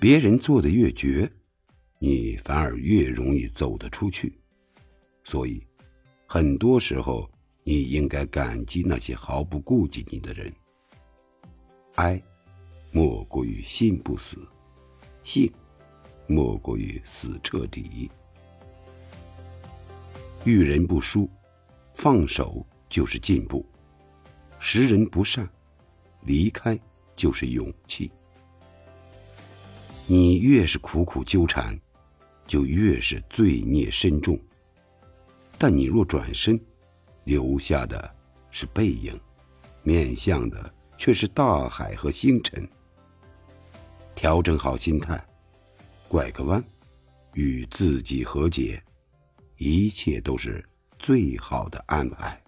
别人做的越绝，你反而越容易走得出去。所以，很多时候你应该感激那些毫不顾及你的人。哀，莫过于心不死；幸，莫过于死彻底。遇人不淑，放手就是进步；识人不善，离开就是勇气。你越是苦苦纠缠，就越是罪孽深重。但你若转身，留下的是背影，面向的却是大海和星辰。调整好心态，拐个弯，与自己和解。一切都是最好的安排。